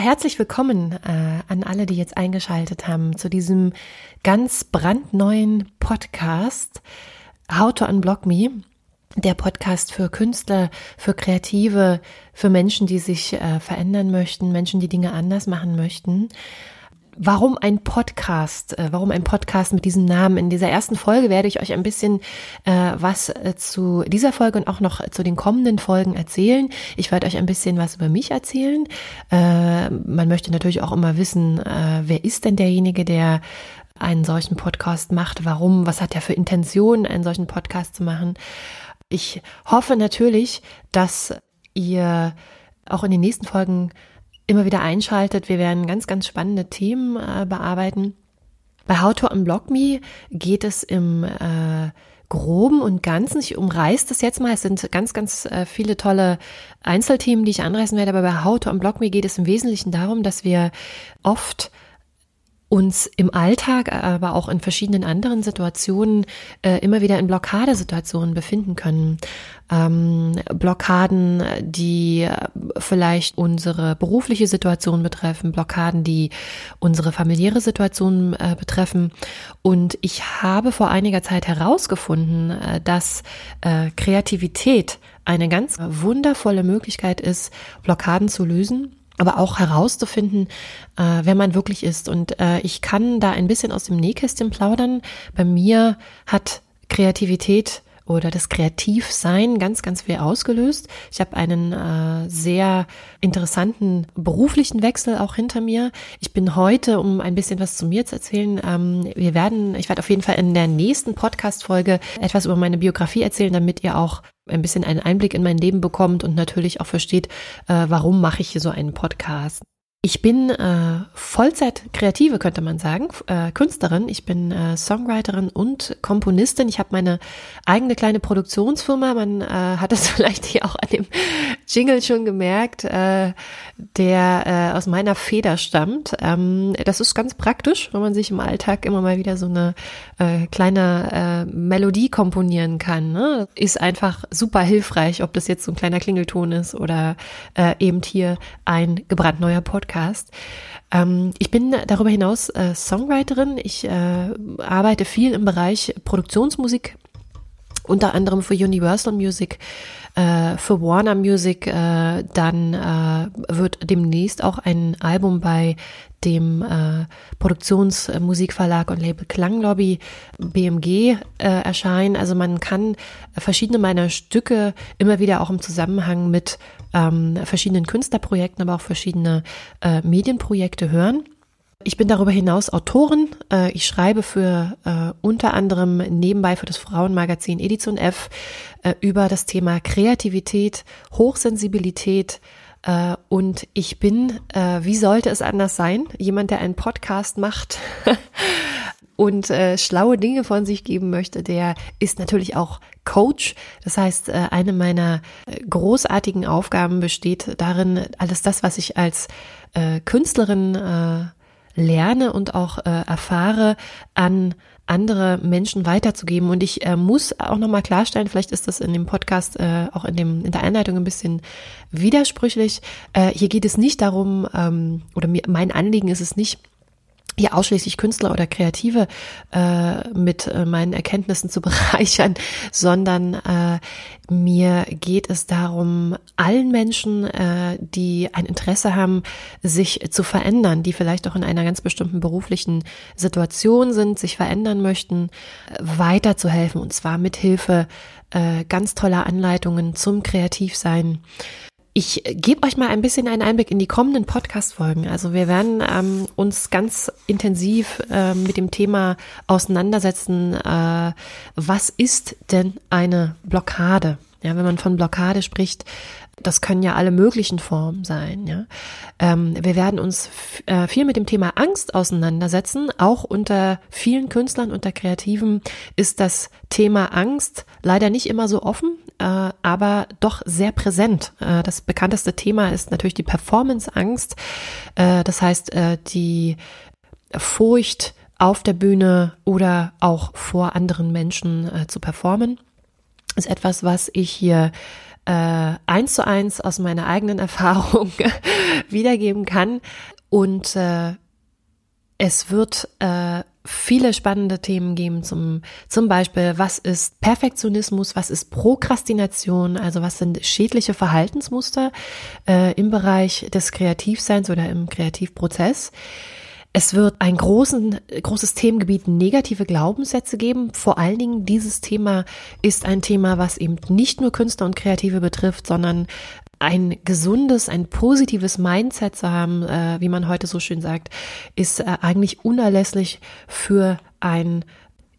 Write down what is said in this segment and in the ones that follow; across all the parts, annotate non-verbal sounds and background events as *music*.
Herzlich willkommen äh, an alle, die jetzt eingeschaltet haben zu diesem ganz brandneuen Podcast How to Unblock Me. Der Podcast für Künstler, für Kreative, für Menschen, die sich äh, verändern möchten, Menschen, die Dinge anders machen möchten. Warum ein Podcast? Äh, warum ein Podcast mit diesem Namen? In dieser ersten Folge werde ich euch ein bisschen äh, was äh, zu dieser Folge und auch noch zu den kommenden Folgen erzählen. Ich werde euch ein bisschen was über mich erzählen. Äh, man möchte natürlich auch immer wissen, äh, wer ist denn derjenige, der einen solchen Podcast macht? Warum? Was hat er für Intentionen, einen solchen Podcast zu machen? Ich hoffe natürlich, dass ihr auch in den nächsten Folgen immer wieder einschaltet. Wir werden ganz, ganz spannende Themen äh, bearbeiten. Bei How to Unblock Me geht es im äh, Groben und Ganzen, ich umreiß das jetzt mal, es sind ganz, ganz äh, viele tolle Einzelthemen, die ich anreißen werde, aber bei How to Unblock Me geht es im Wesentlichen darum, dass wir oft uns im Alltag, aber auch in verschiedenen anderen Situationen äh, immer wieder in Blockadesituationen befinden können. Ähm, Blockaden, die vielleicht unsere berufliche Situation betreffen, Blockaden, die unsere familiäre Situation äh, betreffen. Und ich habe vor einiger Zeit herausgefunden, äh, dass äh, Kreativität eine ganz wundervolle Möglichkeit ist, Blockaden zu lösen aber auch herauszufinden, äh, wer man wirklich ist. Und äh, ich kann da ein bisschen aus dem Nähkästchen plaudern. Bei mir hat Kreativität oder das Kreativsein ganz, ganz viel ausgelöst. Ich habe einen äh, sehr interessanten beruflichen Wechsel auch hinter mir. Ich bin heute, um ein bisschen was zu mir zu erzählen, ähm, wir werden, ich werde auf jeden Fall in der nächsten Podcast-Folge etwas über meine Biografie erzählen, damit ihr auch ein bisschen einen Einblick in mein Leben bekommt und natürlich auch versteht, äh, warum mache ich hier so einen Podcast. Ich bin äh, Vollzeit-Kreative, könnte man sagen, äh, Künstlerin. Ich bin äh, Songwriterin und Komponistin. Ich habe meine eigene kleine Produktionsfirma. Man äh, hat es *laughs* vielleicht hier auch an dem Jingle schon gemerkt, äh, der äh, aus meiner Feder stammt. Ähm, das ist ganz praktisch, wenn man sich im Alltag immer mal wieder so eine äh, kleine äh, Melodie komponieren kann. Ne? Ist einfach super hilfreich, ob das jetzt so ein kleiner Klingelton ist oder äh, eben hier ein gebrandneuer Podcast. Podcast. Ähm, ich bin darüber hinaus äh, Songwriterin. Ich äh, arbeite viel im Bereich Produktionsmusik, unter anderem für Universal Music, äh, für Warner Music. Äh, dann äh, wird demnächst auch ein Album bei dem äh, Produktionsmusikverlag und Label Klanglobby BMG äh, erscheinen. Also man kann verschiedene meiner Stücke immer wieder auch im Zusammenhang mit ähm, verschiedenen Künstlerprojekten, aber auch verschiedene äh, Medienprojekte hören. Ich bin darüber hinaus Autorin. Äh, ich schreibe für äh, unter anderem nebenbei für das Frauenmagazin Edition F äh, über das Thema Kreativität, Hochsensibilität, und ich bin, wie sollte es anders sein, jemand, der einen Podcast macht *laughs* und schlaue Dinge von sich geben möchte, der ist natürlich auch Coach. Das heißt, eine meiner großartigen Aufgaben besteht darin, alles das, was ich als Künstlerin lerne und auch äh, erfahre, an andere Menschen weiterzugeben. Und ich äh, muss auch nochmal klarstellen, vielleicht ist das in dem Podcast, äh, auch in, dem, in der Einleitung ein bisschen widersprüchlich. Äh, hier geht es nicht darum, ähm, oder mir, mein Anliegen ist es nicht, hier ausschließlich Künstler oder Kreative äh, mit äh, meinen Erkenntnissen zu *laughs* bereichern, sondern äh, mir geht es darum, allen Menschen, äh, die ein Interesse haben, sich zu verändern, die vielleicht auch in einer ganz bestimmten beruflichen Situation sind, sich verändern möchten, weiterzuhelfen. Und zwar mit Hilfe äh, ganz toller Anleitungen zum Kreativsein ich gebe euch mal ein bisschen einen Einblick in die kommenden Podcast-Folgen. Also wir werden ähm, uns ganz intensiv äh, mit dem Thema auseinandersetzen, äh, was ist denn eine Blockade? Ja, wenn man von Blockade spricht, das können ja alle möglichen Formen sein. Ja, ähm, wir werden uns äh, viel mit dem Thema Angst auseinandersetzen. Auch unter vielen Künstlern, unter Kreativen ist das Thema Angst leider nicht immer so offen, äh, aber doch sehr präsent. Äh, das bekannteste Thema ist natürlich die Performance-Angst. Äh, das heißt, äh, die Furcht auf der Bühne oder auch vor anderen Menschen äh, zu performen ist etwas, was ich hier äh, eins zu eins aus meiner eigenen *laughs* Erfahrung wiedergeben kann. Und es wird äh, viele spannende Themen geben, zum, zum Beispiel, was ist Perfektionismus, was ist Prokrastination, also was sind schädliche Verhaltensmuster äh, im Bereich des Kreativseins oder im Kreativprozess. Es wird ein großen, großes Themengebiet negative Glaubenssätze geben. Vor allen Dingen dieses Thema ist ein Thema, was eben nicht nur Künstler und Kreative betrifft, sondern ein gesundes, ein positives Mindset zu haben, äh, wie man heute so schön sagt, ist äh, eigentlich unerlässlich für ein,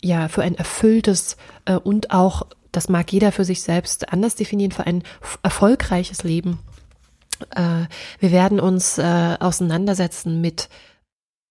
ja, für ein erfülltes äh, und auch, das mag jeder für sich selbst anders definieren, für ein erfolgreiches Leben. Äh, wir werden uns äh, auseinandersetzen mit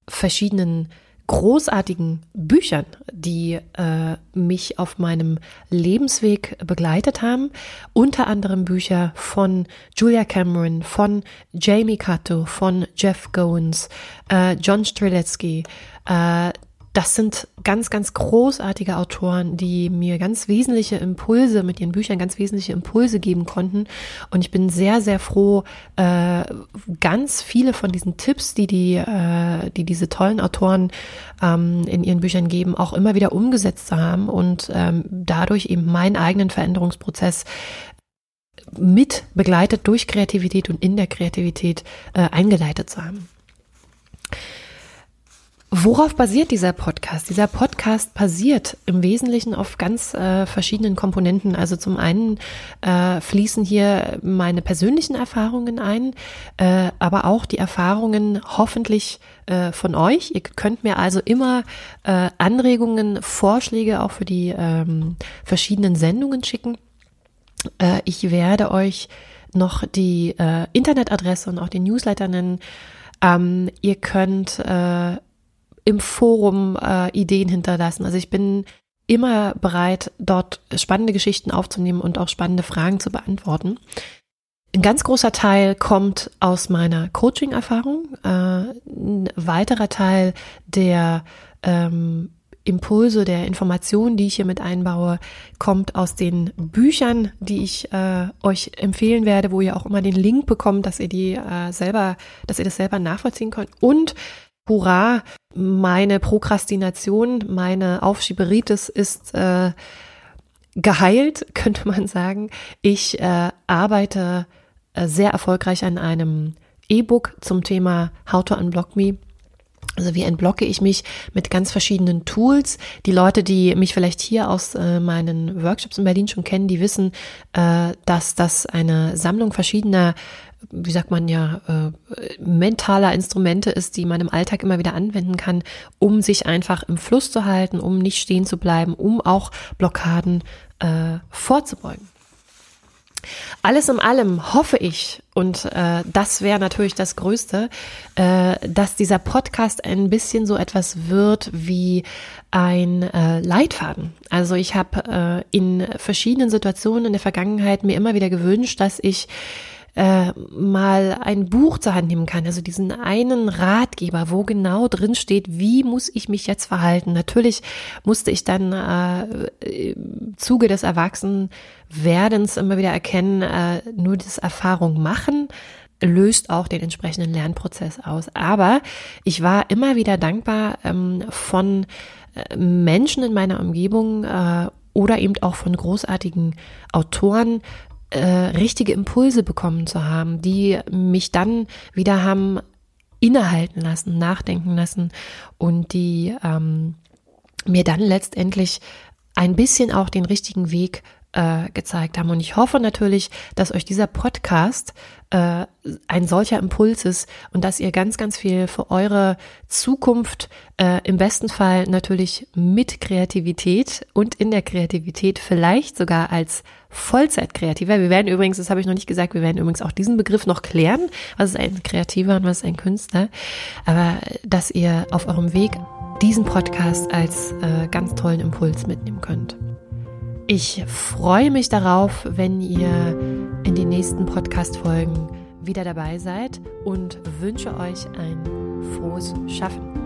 verschiedenen großartigen Büchern, die äh, mich auf meinem Lebensweg begleitet haben. Unter anderem Bücher von Julia Cameron, von Jamie Cato, von Jeff Goins, äh, John Streletsky, äh, das sind ganz, ganz großartige Autoren, die mir ganz wesentliche Impulse mit ihren Büchern ganz wesentliche Impulse geben konnten. Und ich bin sehr, sehr froh, äh, ganz viele von diesen Tipps, die die, äh, die diese tollen Autoren ähm, in ihren Büchern geben, auch immer wieder umgesetzt zu haben und ähm, dadurch eben meinen eigenen Veränderungsprozess mit begleitet durch Kreativität und in der Kreativität äh, eingeleitet zu haben. Worauf basiert dieser Podcast? Dieser Podcast basiert im Wesentlichen auf ganz äh, verschiedenen Komponenten. Also zum einen äh, fließen hier meine persönlichen Erfahrungen ein, äh, aber auch die Erfahrungen hoffentlich äh, von euch. Ihr könnt mir also immer äh, Anregungen, Vorschläge auch für die ähm, verschiedenen Sendungen schicken. Äh, ich werde euch noch die äh, Internetadresse und auch den Newsletter nennen. Ähm, ihr könnt äh, im Forum äh, Ideen hinterlassen. Also ich bin immer bereit, dort spannende Geschichten aufzunehmen und auch spannende Fragen zu beantworten. Ein ganz großer Teil kommt aus meiner Coaching-Erfahrung. Äh, ein weiterer Teil der ähm, Impulse, der Informationen, die ich hier mit einbaue, kommt aus den Büchern, die ich äh, euch empfehlen werde, wo ihr auch immer den Link bekommt, dass ihr die äh, selber, dass ihr das selber nachvollziehen könnt. Und hurra, meine Prokrastination, meine Aufschieberitis ist äh, geheilt, *laughs* könnte man sagen. Ich äh, arbeite äh, sehr erfolgreich an einem E-Book zum Thema How to Unblock Me. Also wie entblocke ich mich mit ganz verschiedenen Tools. Die Leute, die mich vielleicht hier aus äh, meinen Workshops in Berlin schon kennen, die wissen, äh, dass das eine Sammlung verschiedener wie sagt man ja, äh, mentaler Instrumente ist, die man im Alltag immer wieder anwenden kann, um sich einfach im Fluss zu halten, um nicht stehen zu bleiben, um auch Blockaden äh, vorzubeugen. Alles in allem hoffe ich, und äh, das wäre natürlich das Größte, äh, dass dieser Podcast ein bisschen so etwas wird wie ein äh, Leitfaden. Also ich habe äh, in verschiedenen Situationen in der Vergangenheit mir immer wieder gewünscht, dass ich äh, mal ein Buch zur Hand nehmen kann, also diesen einen Ratgeber, wo genau drin steht, wie muss ich mich jetzt verhalten. Natürlich musste ich dann äh, im Zuge des Erwachsenwerdens immer wieder erkennen, äh, nur das Erfahrung machen löst auch den entsprechenden Lernprozess aus. Aber ich war immer wieder dankbar ähm, von äh, Menschen in meiner Umgebung äh, oder eben auch von großartigen Autoren, äh, richtige Impulse bekommen zu haben, die mich dann wieder haben innehalten lassen, nachdenken lassen und die ähm, mir dann letztendlich ein bisschen auch den richtigen Weg äh, gezeigt haben. Und ich hoffe natürlich, dass euch dieser Podcast äh, ein solcher Impuls ist und dass ihr ganz, ganz viel für eure Zukunft äh, im besten Fall natürlich mit Kreativität und in der Kreativität vielleicht sogar als Vollzeitkreativer. Wir werden übrigens, das habe ich noch nicht gesagt, wir werden übrigens auch diesen Begriff noch klären. Was ist ein Kreativer und was ist ein Künstler? Aber dass ihr auf eurem Weg diesen Podcast als äh, ganz tollen Impuls mitnehmen könnt. Ich freue mich darauf, wenn ihr in den nächsten Podcast-Folgen wieder dabei seid und wünsche euch ein frohes Schaffen.